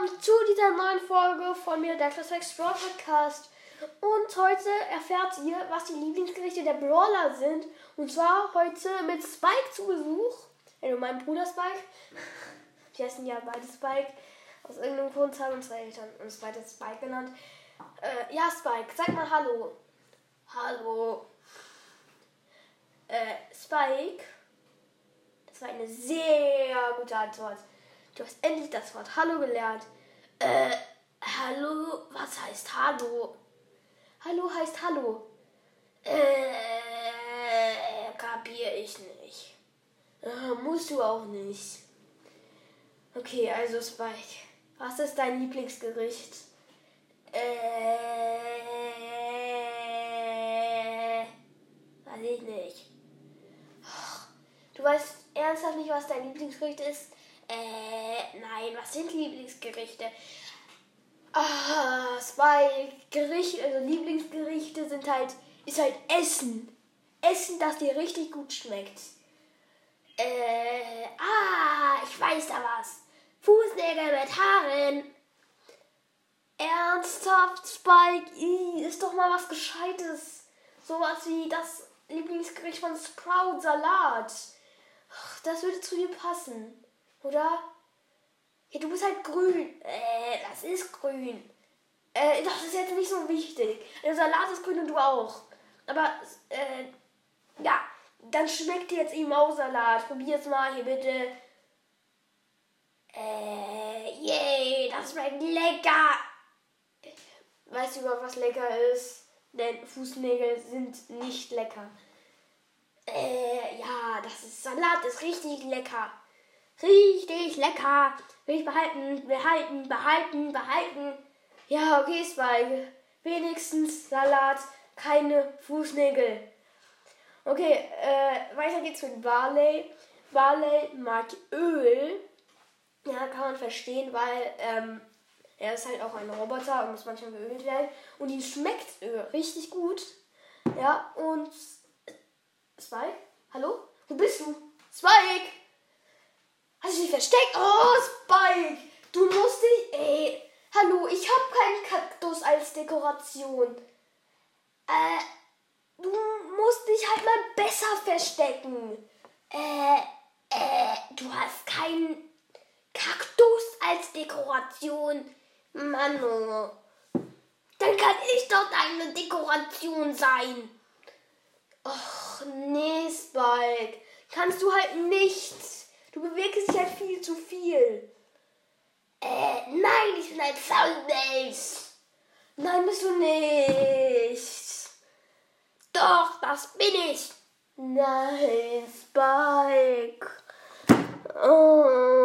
willkommen zu dieser neuen Folge von mir, der Class Explore Podcast. Und heute erfährt ihr, was die Lieblingsgerichte der Brawler sind. Und zwar heute mit Spike zu Besuch. Also meinem Bruder Spike. Die heißen ja beide Spike. Aus irgendeinem Grund haben unsere Eltern uns beide Spike genannt. Äh, ja, Spike, sag mal Hallo. Hallo. Äh, Spike. Das war eine sehr gute Antwort. Du hast endlich das Wort Hallo gelernt. Äh, Hallo? Was heißt Hallo? Hallo heißt Hallo. Äh, kapier ich nicht. Äh, musst du auch nicht. Okay, also Spike. Was ist dein Lieblingsgericht? Äh, weiß ich nicht. Du weißt ernsthaft nicht, was dein Lieblingsgericht ist? Äh, nein, was sind Lieblingsgerichte? Ah, zwei Gerichte, also Lieblingsgerichte sind halt, ist halt Essen. Essen, das dir richtig gut schmeckt. Äh, ah, ich weiß da was. Fußnägel mit Haaren. Ernsthaft, Spike? I, ist doch mal was Gescheites. Sowas wie das Lieblingsgericht von Sprout Salat. Das würde zu dir passen. Oder? Ja, du bist halt grün. Äh, das ist grün. Äh, das ist jetzt nicht so wichtig. Der Salat ist grün und du auch. Aber, äh, ja, dann schmeckt dir jetzt eben auch Salat. Probier es mal hier bitte. Äh, yay, das schmeckt lecker. Weißt du überhaupt, was lecker ist? Denn Fußnägel sind nicht lecker. Äh, ja, das ist Salat, ist richtig lecker. Richtig lecker. Will ich behalten, behalten, behalten, behalten. Ja, okay, Spike. Wenigstens Salat, keine Fußnägel. Okay, äh, weiter geht's mit Barley. Barley mag Öl. Ja, kann man verstehen, weil ähm, er ist halt auch ein Roboter und muss manchmal geölt werden. Und ihm schmeckt Öl richtig gut. Ja, und Spike? Hallo? Wo bist du? Spike! Hast du dich versteckt? Oh, Spike! Du musst dich. Ey. Hallo, ich habe keinen Kaktus als Dekoration. Äh, du musst dich halt mal besser verstecken. Äh, äh, du hast keinen Kaktus als Dekoration. Mano. Dann kann ich doch deine Dekoration sein. Och, nee, Spike. Kannst du halt nicht. Du bewegst dich halt viel zu viel. Äh, nein, ich bin ein Soundbase. Nein, bist du nicht. Doch, das bin ich. Nein, Spike. Oh.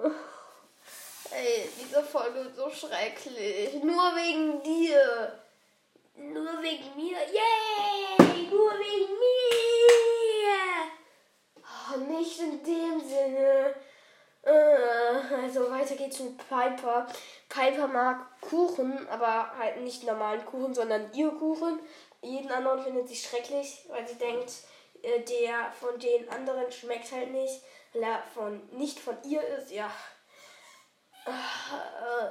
Ey, diese Folge ist so schrecklich. Nur wegen dir. Nur wegen mir. Yay! Nur wegen mir. Nicht in dem Sinne. Äh, also weiter geht's mit Piper. Piper mag Kuchen, aber halt nicht normalen Kuchen, sondern ihr Kuchen. Jeden anderen findet sie schrecklich, weil sie denkt, äh, der von den anderen schmeckt halt nicht, weil er von, nicht von ihr ist. Ja. Äh,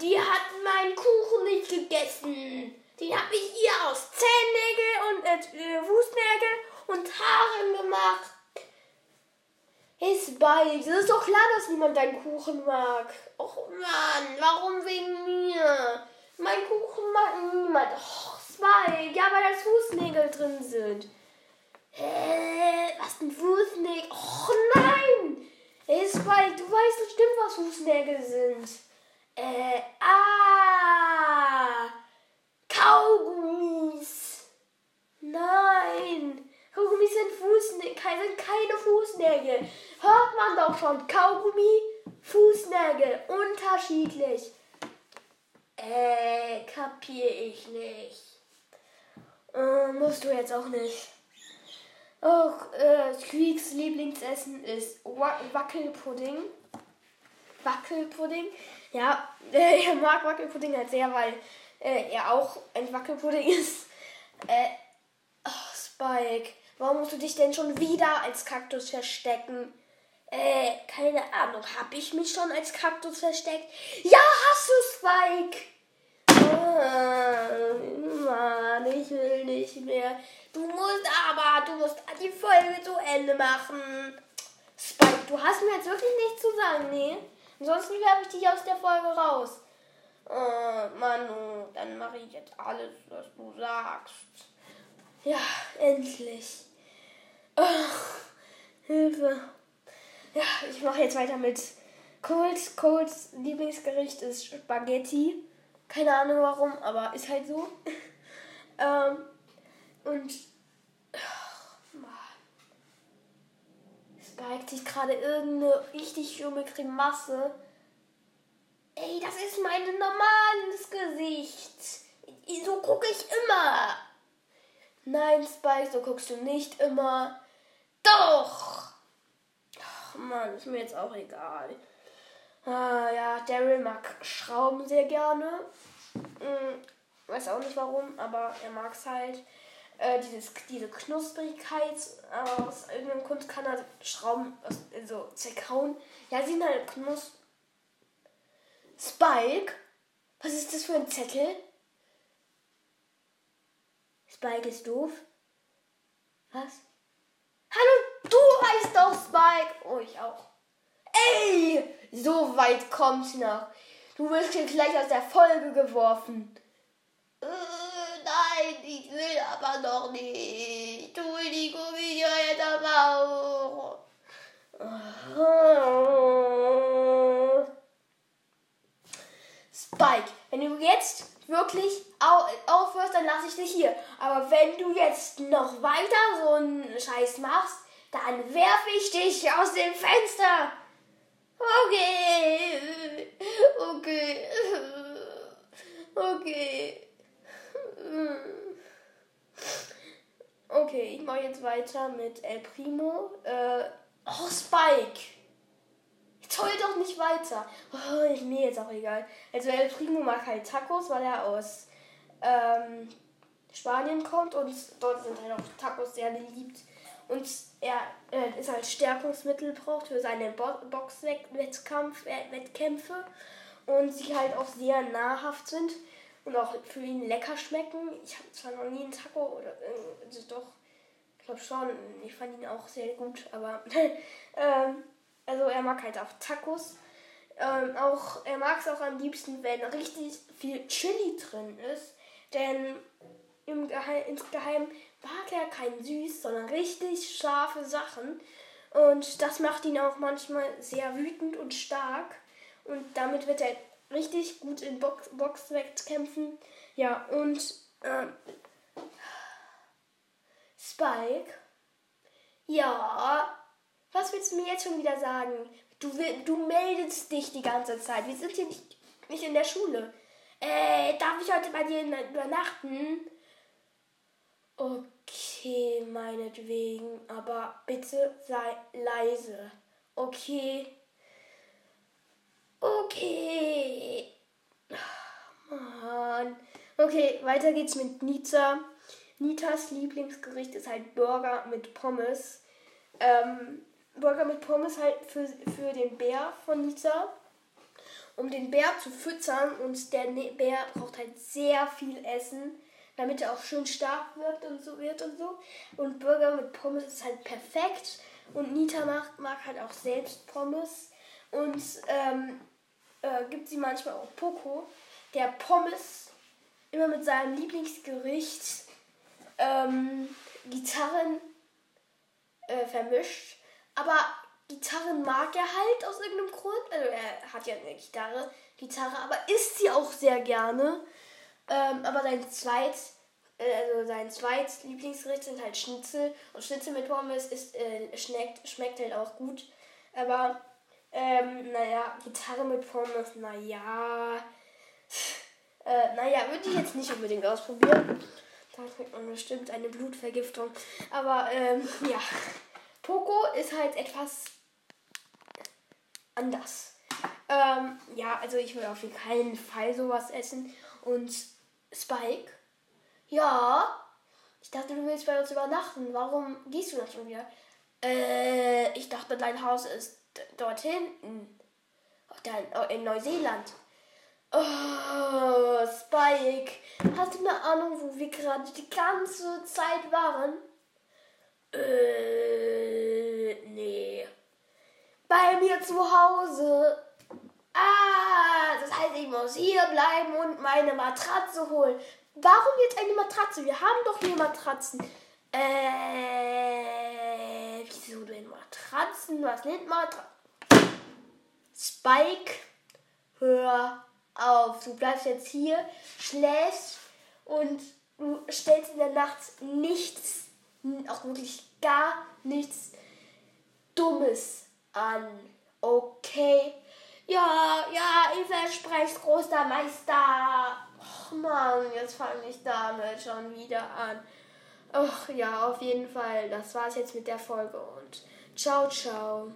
die hat meinen Kuchen nicht gegessen. Den habe ich ihr aus Zehennägel und äh, Fußnägel und Haaren gemacht. Ist bald. Es ist doch klar, dass niemand deinen Kuchen mag. Och Mann, warum wegen mir? Mein Kuchen mag niemand. Och, Spike. Ja, weil da Fußnägel drin sind. Hä? Was denn Fußnägel? Och nein! Hey Spike, du weißt bestimmt, was Fußnägel sind. Äh, ah! Kaugummis! Nein! Kaugummis sind Fußnägel, sind keine Fußnägel. Hört man doch schon. Kaugummi, Fußnägel, unterschiedlich. Äh, kapier ich nicht. Äh, musst du jetzt auch nicht. Auch äh, Squeaks Lieblingsessen ist Wackelpudding. Wackelpudding. Ja, äh, er mag Wackelpudding halt sehr, weil äh, er auch ein Wackelpudding ist. Äh, oh, Spike, warum musst du dich denn schon wieder als Kaktus verstecken? Äh, keine Ahnung. Hab ich mich schon als Kaktus versteckt? Ja, hast du, Spike! Oh, Mann, ich will nicht mehr. Du musst aber, du musst die Folge zu Ende machen. Spike, du hast mir jetzt wirklich nichts zu sagen, nee? Ansonsten werfe ich dich aus der Folge raus. Oh, Manu, dann mache ich jetzt alles, was du sagst. Ja, endlich. Ach, Hilfe. Ja, ich mache jetzt weiter mit Coles. Coles Lieblingsgericht ist Spaghetti. Keine Ahnung warum, aber ist halt so. ähm, und Spike sich gerade irgendeine richtig schlimme Grimasse. Ey, das ist mein normales Gesicht. So gucke ich immer. Nein, Spike, so guckst du nicht immer. Doch! Mann, ist mir jetzt auch egal. Ah, ja, Daryl mag Schrauben sehr gerne. Hm, weiß auch nicht warum, aber er mag es halt. Äh, dieses, diese Knusprigkeit aus irgendeinem Grund kann er Schrauben so zerkauen. Ja, sie sind halt knus. Spike? Was ist das für ein Zettel? Spike ist doof. Was? Hallo, heißt doch Spike. Oh, ich auch. Ey, so weit kommt's noch. Du wirst hier gleich aus der Folge geworfen. Äh, nein, ich will aber noch nicht. Du will die Gummi jetzt aber auch. Spike, wenn du jetzt wirklich aufhörst, dann lasse ich dich hier. Aber wenn du jetzt noch weiter so einen Scheiß machst, dann werfe ich dich aus dem Fenster. Okay. Okay. Okay. Okay, ich mache jetzt weiter mit El Primo. Äh, oh, Spike. Jetzt heul doch nicht weiter. Oh, ist mir jetzt auch egal. Also El Primo mag halt Tacos, weil er aus ähm, Spanien kommt und dort sind halt auch Tacos sehr beliebt. Und er äh, ist halt Stärkungsmittel braucht für seine Bo Boxwettkampf äh, und sie halt auch sehr nahrhaft sind und auch für ihn lecker schmecken. Ich habe zwar noch nie einen Taco oder äh, also doch, ich glaube schon, ich fand ihn auch sehr gut, aber ähm, also er mag halt auch Tacos. Ähm, auch, er mag es auch am liebsten, wenn richtig viel Chili drin ist. Denn im Geheim, insgeheim mag er kein süß, sondern richtig scharfe Sachen. Und das macht ihn auch manchmal sehr wütend und stark. Und damit wird er richtig gut in Box Boxwettkämpfen. Ja, und ähm, Spike. Ja, was willst du mir jetzt schon wieder sagen? Du, du meldest dich die ganze Zeit. Wir sind hier nicht, nicht in der Schule. Äh, darf ich heute bei dir übernachten? Okay, meinetwegen, aber bitte sei leise. Okay. Okay. Mann. Okay, weiter geht's mit Nita. Nitas Lieblingsgericht ist halt Burger mit Pommes. Ähm, Burger mit Pommes halt für, für den Bär von Nita. Um den Bär zu füttern und der ne-, Bär braucht halt sehr viel Essen, damit er auch schön stark wird und so wird und so. Und Burger mit Pommes ist halt perfekt. Und Nita mag, mag halt auch selbst Pommes. Und ähm, äh, gibt sie manchmal auch Poco, der Pommes immer mit seinem Lieblingsgericht ähm, Gitarren äh, vermischt aber Gitarren mag er halt aus irgendeinem Grund. Also er hat ja eine Gitarre, Gitarre, aber isst sie auch sehr gerne. Ähm, aber sein zweit, äh, also sein zweit Lieblingsgericht sind halt Schnitzel. Und Schnitzel mit Pommes ist, äh, schmeckt, schmeckt halt auch gut. Aber, ähm, naja, Gitarre mit Pommes, naja. Äh, naja, würde ich jetzt nicht unbedingt ausprobieren. Da kriegt man bestimmt eine Blutvergiftung. Aber, ähm, ja. Poco ist halt etwas anders. Ähm, ja, also ich will auf keinen Fall sowas essen. Und Spike? Ja. Ich dachte, du willst bei uns übernachten. Warum gehst du das schon wieder? Äh, ich dachte, dein Haus ist dort hinten. Oh, in Neuseeland. Oh, Spike. Hast du eine Ahnung, wo wir gerade die ganze Zeit waren? Äh, nee. Bei mir zu Hause. Ah, das heißt, ich muss hier bleiben und meine Matratze holen. Warum jetzt eine Matratze? Wir haben doch hier Matratzen. Äh, wieso denn Matratzen? Was nennt Matratzen? Spike, hör auf. Du bleibst jetzt hier, schläfst und du stellst in der Nacht nichts, auch wirklich gar nichts Dummes an. Okay? Ja, ja, ich verspreche großer Meister. Och Mann, jetzt fange ich damit schon wieder an. Ach ja, auf jeden Fall. Das war's jetzt mit der Folge und ciao, ciao.